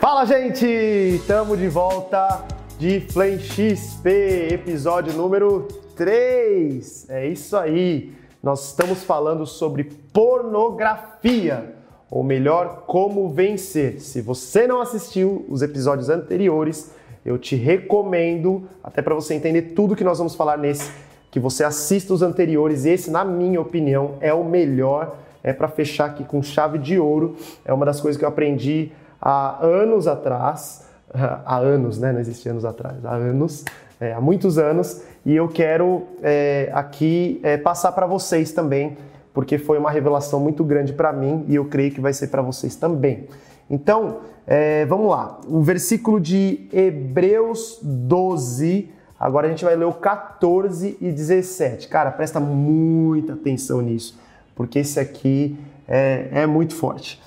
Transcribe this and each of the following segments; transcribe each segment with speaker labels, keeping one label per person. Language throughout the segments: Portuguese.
Speaker 1: Fala, gente! Estamos de volta de Flame XP, episódio número 3. É isso aí. Nós estamos falando sobre pornografia, ou melhor, como vencer. Se você não assistiu os episódios anteriores, eu te recomendo, até para você entender tudo que nós vamos falar nesse, que você assista os anteriores. Esse, na minha opinião, é o melhor. É para fechar aqui com chave de ouro. É uma das coisas que eu aprendi há anos atrás. Há anos, né? Não existe anos atrás. Há anos, é, há muitos anos. E eu quero é, aqui é, passar para vocês também, porque foi uma revelação muito grande para mim e eu creio que vai ser para vocês também. Então, é, vamos lá. O versículo de Hebreus 12. Agora a gente vai ler o 14 e 17. Cara, presta muita atenção nisso, porque esse aqui é, é muito forte.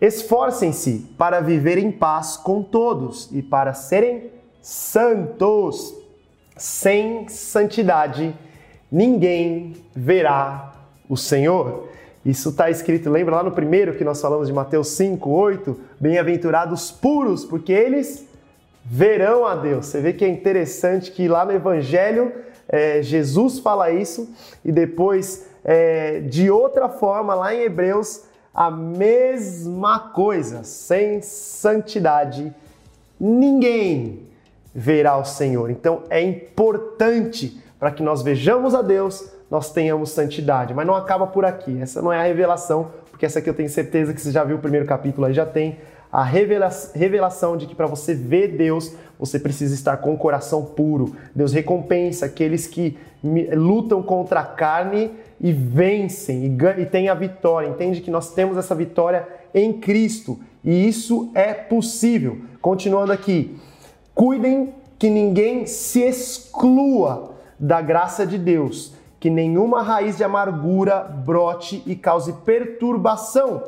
Speaker 1: Esforcem-se para viver em paz com todos e para serem santos. Sem santidade, ninguém verá o Senhor. Isso está escrito, lembra lá no primeiro que nós falamos de Mateus 5, 8? Bem-aventurados puros, porque eles verão a Deus. Você vê que é interessante que lá no Evangelho é, Jesus fala isso e depois, é, de outra forma, lá em Hebreus, a mesma coisa. Sem santidade, ninguém verá o Senhor. Então é importante para que nós vejamos a Deus nós tenhamos santidade. Mas não acaba por aqui. Essa não é a revelação, porque essa aqui eu tenho certeza que você já viu o primeiro capítulo aí, já tem a revelação de que para você ver Deus, você precisa estar com o coração puro. Deus recompensa aqueles que lutam contra a carne e vencem e, e têm a vitória. Entende que nós temos essa vitória em Cristo e isso é possível. Continuando aqui, cuidem que ninguém se exclua da graça de Deus que nenhuma raiz de amargura brote e cause perturbação,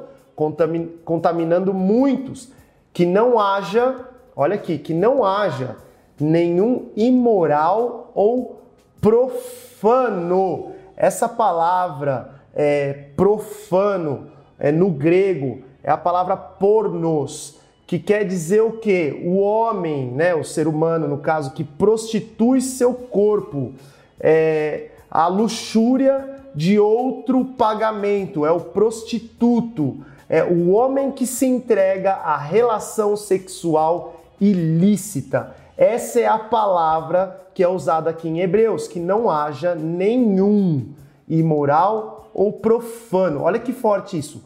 Speaker 1: contaminando muitos, que não haja, olha aqui, que não haja nenhum imoral ou profano. Essa palavra é, profano é, no grego é a palavra pornos, que quer dizer o que? O homem, né, o ser humano, no caso, que prostitui seu corpo. É, a luxúria de outro pagamento, é o prostituto, é o homem que se entrega à relação sexual ilícita. Essa é a palavra que é usada aqui em Hebreus, que não haja nenhum imoral ou profano. Olha que forte isso.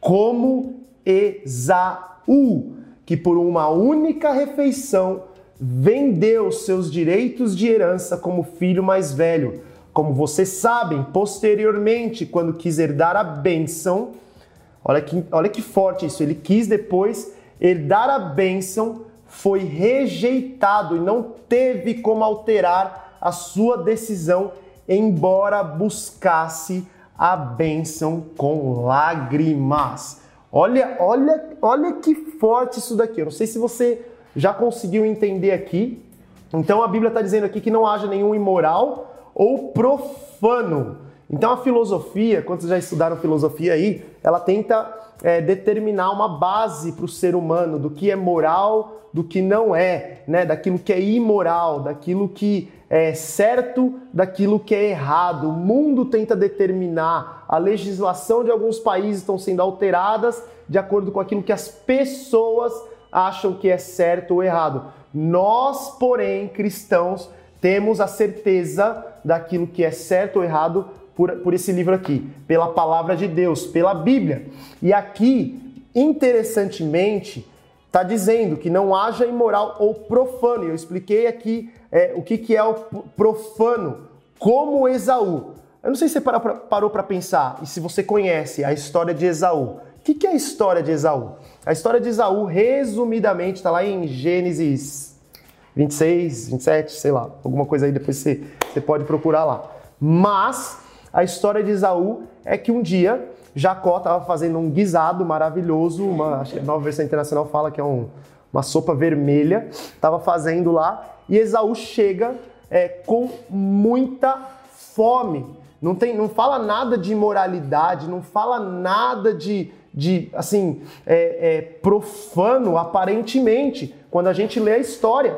Speaker 1: Como Esaú, que por uma única refeição vendeu seus direitos de herança como filho mais velho como vocês sabem, posteriormente, quando quis herdar a bênção, olha que, olha que forte isso, ele quis depois herdar a bênção, foi rejeitado e não teve como alterar a sua decisão, embora buscasse a bênção com lágrimas. Olha, olha, olha que forte isso daqui. Eu não sei se você já conseguiu entender aqui. Então a Bíblia está dizendo aqui que não haja nenhum imoral, ou profano. Então a filosofia, quando vocês já estudaram filosofia aí, ela tenta é, determinar uma base para o ser humano do que é moral, do que não é, né? daquilo que é imoral, daquilo que é certo, daquilo que é errado. O mundo tenta determinar, a legislação de alguns países estão sendo alteradas de acordo com aquilo que as pessoas acham que é certo ou errado. Nós, porém, cristãos, temos a certeza daquilo que é certo ou errado por, por esse livro aqui, pela palavra de Deus, pela Bíblia. E aqui, interessantemente, está dizendo que não haja imoral ou profano. Eu expliquei aqui é, o que, que é o profano, como Esaú. Eu não sei se você parou para pensar e se você conhece a história de Esaú. O que, que é a história de Esaú? A história de Esaú, resumidamente, está lá em Gênesis 26, 27, sei lá, alguma coisa aí depois você, você pode procurar lá. Mas a história de Esaú é que um dia Jacó estava fazendo um guisado maravilhoso, uma, acho que a nova versão internacional fala que é um, uma sopa vermelha, estava fazendo lá, e Esaú chega é, com muita fome. Não, tem, não fala nada de imoralidade, não fala nada de, de assim, é, é, profano aparentemente, quando a gente lê a história.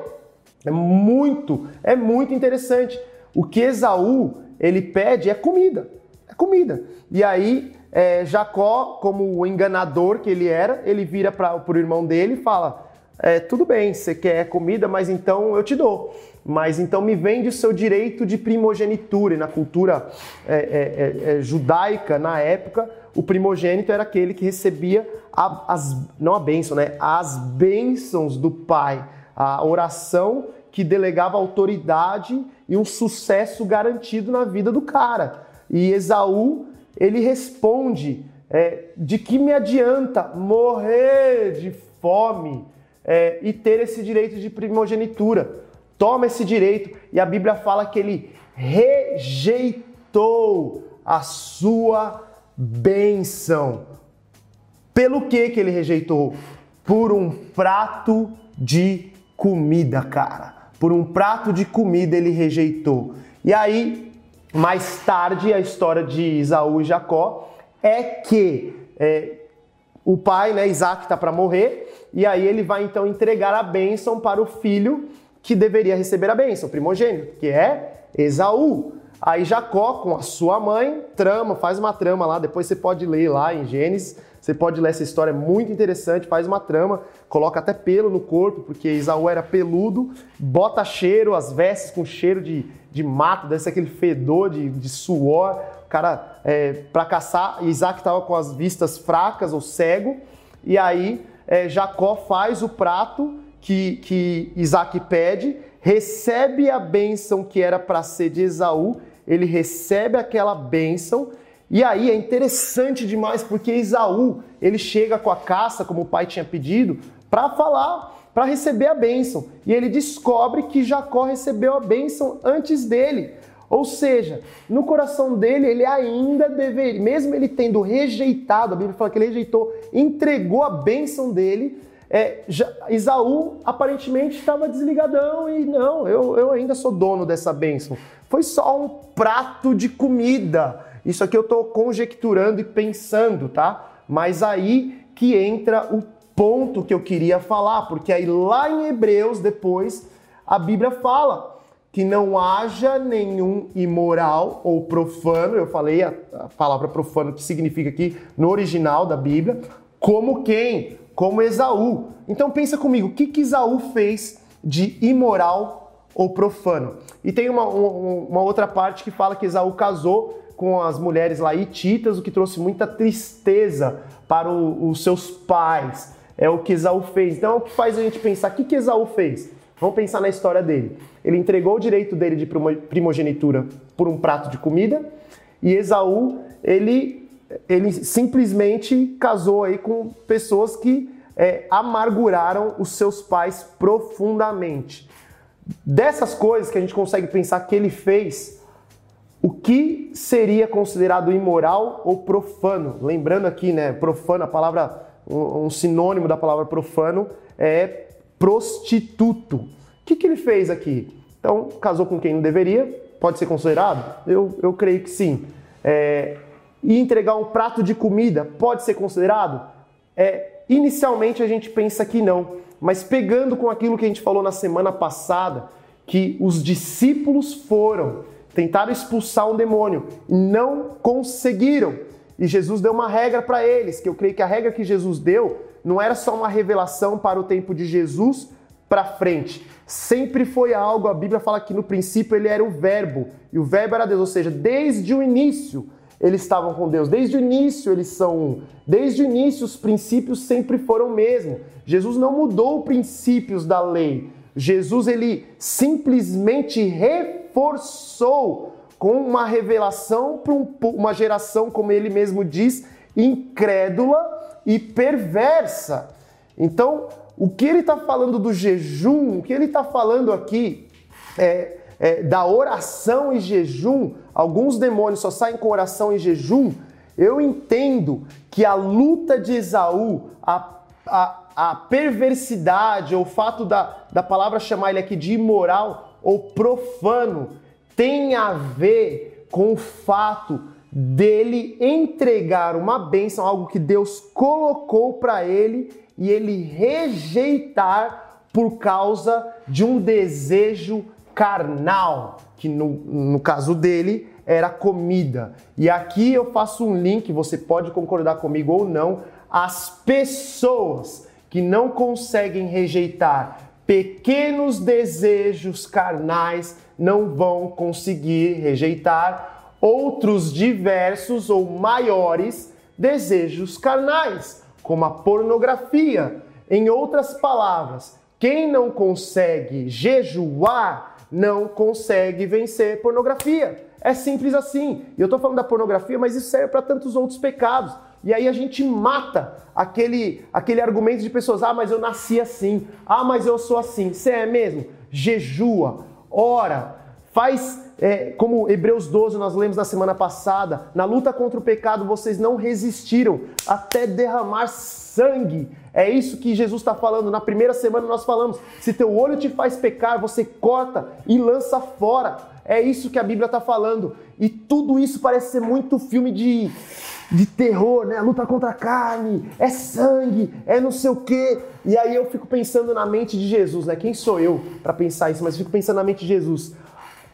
Speaker 1: É muito, é muito interessante. O que Esaú ele pede é comida, é comida. E aí é, Jacó, como o enganador que ele era, ele vira para o irmão dele e fala: é, tudo bem, você quer comida, mas então eu te dou. Mas então me vende o seu direito de primogenitura. E na cultura é, é, é, é judaica, na época, o primogênito era aquele que recebia a, as, não a bênção, né? As bênçãos do pai. A oração que delegava autoridade e um sucesso garantido na vida do cara. E Esaú, ele responde: é, de que me adianta morrer de fome é, e ter esse direito de primogenitura? Toma esse direito, e a Bíblia fala que ele rejeitou a sua bênção. Pelo que que ele rejeitou? Por um prato de comida, cara. Por um prato de comida ele rejeitou. E aí, mais tarde, a história de Isaú e Jacó é que é, o pai, né, Isaac, está para morrer, e aí ele vai então entregar a bênção para o filho que deveria receber a bênção, primogênito, que é Esaú. Aí Jacó, com a sua mãe, trama, faz uma trama lá, depois você pode ler lá em Gênesis, você pode ler essa história, é muito interessante, faz uma trama, coloca até pelo no corpo, porque Isaú era peludo, bota cheiro, as vestes com cheiro de, de mato, deve ser aquele fedor de, de suor, o cara, é, para caçar, Isaac estava com as vistas fracas ou cego, e aí é, Jacó faz o prato que, que Isaac pede, recebe a bênção que era para ser de Esaú, ele recebe aquela bênção. E aí é interessante demais porque Esaú, ele chega com a caça, como o pai tinha pedido, para falar, para receber a bênção. E ele descobre que Jacó recebeu a bênção antes dele. Ou seja, no coração dele, ele ainda deveria, mesmo ele tendo rejeitado, a Bíblia fala que ele rejeitou, entregou a bênção dele, é, já, Isaú aparentemente estava desligadão e não, eu, eu ainda sou dono dessa bênção. Foi só um prato de comida. Isso aqui eu estou conjecturando e pensando, tá? Mas aí que entra o ponto que eu queria falar, porque aí lá em Hebreus, depois, a Bíblia fala que não haja nenhum imoral ou profano, eu falei a, a palavra profano que significa aqui no original da Bíblia, como quem? como Esaú. Então pensa comigo, o que, que Esaú fez de imoral ou profano? E tem uma, uma outra parte que fala que Esaú casou com as mulheres lá hititas, o que trouxe muita tristeza para o, os seus pais. É o que Esaú fez. Então, é o que faz a gente pensar, o que, que Esaú fez? Vamos pensar na história dele. Ele entregou o direito dele de primogenitura por um prato de comida e Esaú, ele ele simplesmente casou aí com pessoas que é, amarguraram os seus pais profundamente. Dessas coisas que a gente consegue pensar que ele fez, o que seria considerado imoral ou profano? Lembrando aqui, né, profano, a palavra, um, um sinônimo da palavra profano é prostituto. O que, que ele fez aqui? Então, casou com quem não deveria, pode ser considerado? Eu, eu creio que sim. É, e entregar um prato de comida pode ser considerado? É, inicialmente a gente pensa que não, mas pegando com aquilo que a gente falou na semana passada, que os discípulos foram, tentaram expulsar um demônio, não conseguiram. E Jesus deu uma regra para eles, que eu creio que a regra que Jesus deu não era só uma revelação para o tempo de Jesus para frente. Sempre foi algo, a Bíblia fala que no princípio ele era o verbo, e o verbo era Deus, ou seja, desde o início eles estavam com Deus. Desde o início eles são um. Desde o início os princípios sempre foram o mesmo. Jesus não mudou os princípios da lei. Jesus ele simplesmente reforçou com uma revelação para uma geração, como ele mesmo diz, incrédula e perversa. Então, o que ele está falando do jejum, o que ele está falando aqui é é, da oração e jejum, alguns demônios só saem com oração e jejum, eu entendo que a luta de Esaú, a, a, a perversidade, ou o fato da, da palavra chamar ele aqui de imoral ou profano, tem a ver com o fato dele entregar uma bênção, algo que Deus colocou para ele e ele rejeitar por causa de um desejo carnal, que no, no caso dele era comida. E aqui eu faço um link, você pode concordar comigo ou não, as pessoas que não conseguem rejeitar pequenos desejos carnais não vão conseguir rejeitar outros diversos ou maiores desejos carnais, como a pornografia. Em outras palavras, quem não consegue jejuar não consegue vencer pornografia. É simples assim. Eu estou falando da pornografia, mas isso serve para tantos outros pecados. E aí a gente mata aquele, aquele argumento de pessoas: ah, mas eu nasci assim, ah, mas eu sou assim. Você é mesmo? Jejua, ora, faz é, como Hebreus 12 nós lemos na semana passada: na luta contra o pecado vocês não resistiram até derramar sangue. É isso que Jesus está falando. Na primeira semana nós falamos: se teu olho te faz pecar, você corta e lança fora. É isso que a Bíblia está falando. E tudo isso parece ser muito filme de de terror, né? A luta contra a carne, é sangue, é não sei o quê. E aí eu fico pensando na mente de Jesus, né? Quem sou eu para pensar isso? Mas fico pensando na mente de Jesus,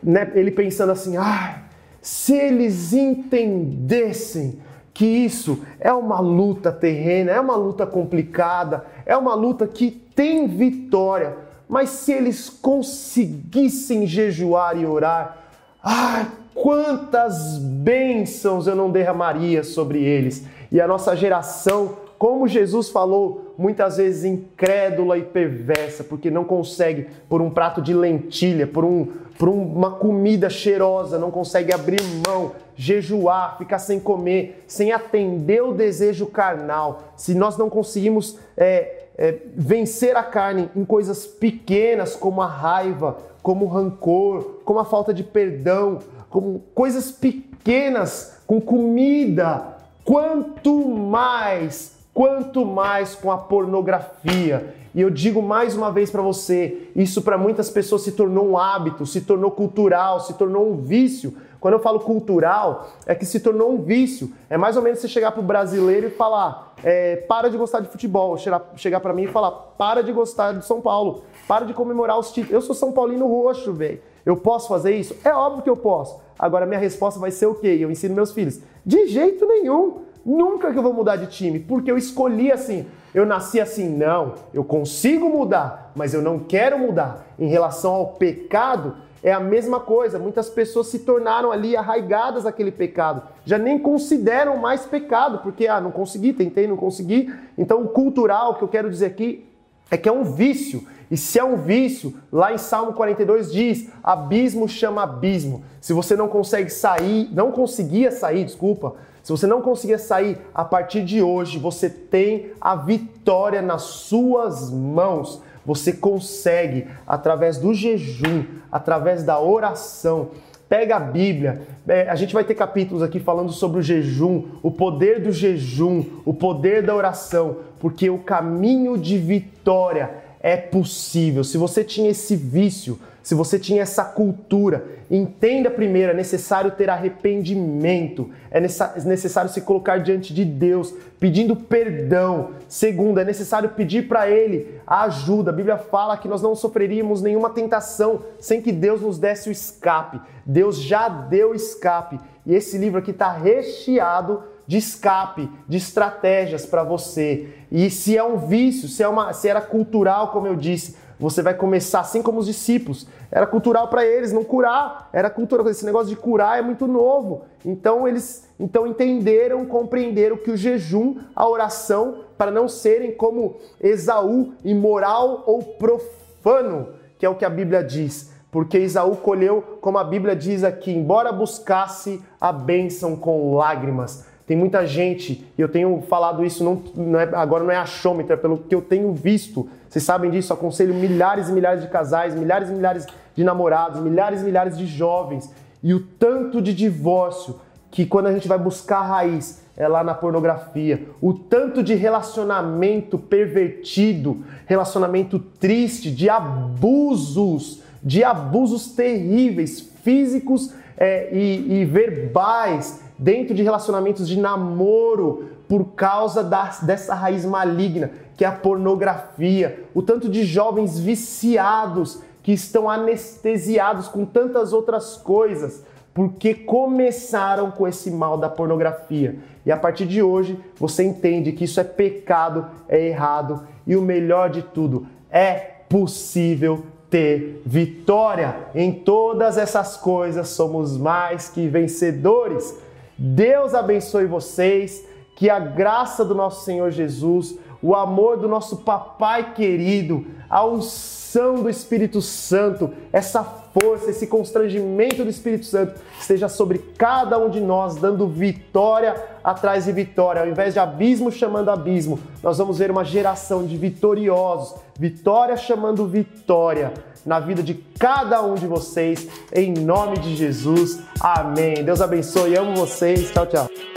Speaker 1: né? Ele pensando assim: ah, se eles entendessem que isso é uma luta terrena, é uma luta complicada, é uma luta que tem vitória, mas se eles conseguissem jejuar e orar, ah, quantas bênçãos eu não derramaria sobre eles. E a nossa geração, como Jesus falou, muitas vezes incrédula e perversa, porque não consegue, por um prato de lentilha, por, um, por uma comida cheirosa, não consegue abrir mão, jejuar, ficar sem comer, sem atender o desejo carnal. Se nós não conseguimos é, é, vencer a carne em coisas pequenas, como a raiva, como o rancor, como a falta de perdão, como coisas pequenas, com comida, quanto mais, quanto mais com a pornografia. E eu digo mais uma vez para você, isso para muitas pessoas se tornou um hábito, se tornou cultural, se tornou um vício. Quando eu falo cultural, é que se tornou um vício. É mais ou menos você chegar pro brasileiro e falar, é, para de gostar de futebol. Chegar para mim e falar, para de gostar de São Paulo. Para de comemorar os títulos. Eu sou São Paulino roxo, velho. Eu posso fazer isso? É óbvio que eu posso. Agora, minha resposta vai ser o quê? Eu ensino meus filhos. De jeito nenhum. Nunca que eu vou mudar de time, porque eu escolhi assim. Eu nasci assim, não. Eu consigo mudar, mas eu não quero mudar. Em relação ao pecado, é a mesma coisa. Muitas pessoas se tornaram ali arraigadas àquele pecado. Já nem consideram mais pecado, porque, ah, não consegui, tentei, não consegui. Então, o cultural que eu quero dizer aqui é que é um vício. E se é um vício, lá em Salmo 42 diz: abismo chama abismo. Se você não consegue sair, não conseguia sair, desculpa, se você não conseguia sair a partir de hoje, você tem a vitória nas suas mãos. Você consegue através do jejum, através da oração. Pega a Bíblia, é, a gente vai ter capítulos aqui falando sobre o jejum, o poder do jejum, o poder da oração, porque o caminho de vitória é possível. Se você tinha esse vício, se você tinha essa cultura, entenda primeiro, é necessário ter arrependimento, é necessário se colocar diante de Deus, pedindo perdão. Segundo, é necessário pedir para Ele a ajuda. A Bíblia fala que nós não sofreríamos nenhuma tentação sem que Deus nos desse o escape. Deus já deu escape. E esse livro aqui está recheado de escape, de estratégias para você. E se é um vício, se, é uma, se era cultural, como eu disse, você vai começar assim como os discípulos. Era cultural para eles não curar, era cultural. Esse negócio de curar é muito novo. Então eles então entenderam, compreenderam que o jejum, a oração, para não serem como Esaú, imoral ou profano, que é o que a Bíblia diz. Porque Esaú colheu, como a Bíblia diz aqui, embora buscasse a bênção com lágrimas. Tem muita gente, e eu tenho falado isso, não, não é, agora não é achômetro, é pelo que eu tenho visto. Vocês sabem disso, aconselho milhares e milhares de casais, milhares e milhares de namorados, milhares e milhares de jovens. E o tanto de divórcio que quando a gente vai buscar a raiz é lá na pornografia. O tanto de relacionamento pervertido, relacionamento triste, de abusos, de abusos terríveis, físicos é, e, e verbais dentro de relacionamentos de namoro por causa da, dessa raiz maligna, que é a pornografia. O tanto de jovens viciados que estão anestesiados com tantas outras coisas porque começaram com esse mal da pornografia. E a partir de hoje você entende que isso é pecado, é errado e o melhor de tudo, é possível ter vitória. Em todas essas coisas somos mais que vencedores. Deus abençoe vocês, que a graça do nosso Senhor Jesus, o amor do nosso papai querido, a unção do Espírito Santo, essa força, esse constrangimento do Espírito Santo esteja sobre cada um de nós, dando vitória atrás de vitória. Ao invés de abismo chamando abismo, nós vamos ver uma geração de vitoriosos, vitória chamando vitória na vida de cada um de vocês, em nome de Jesus. Amém. Deus abençoe, amo vocês. Tchau, tchau.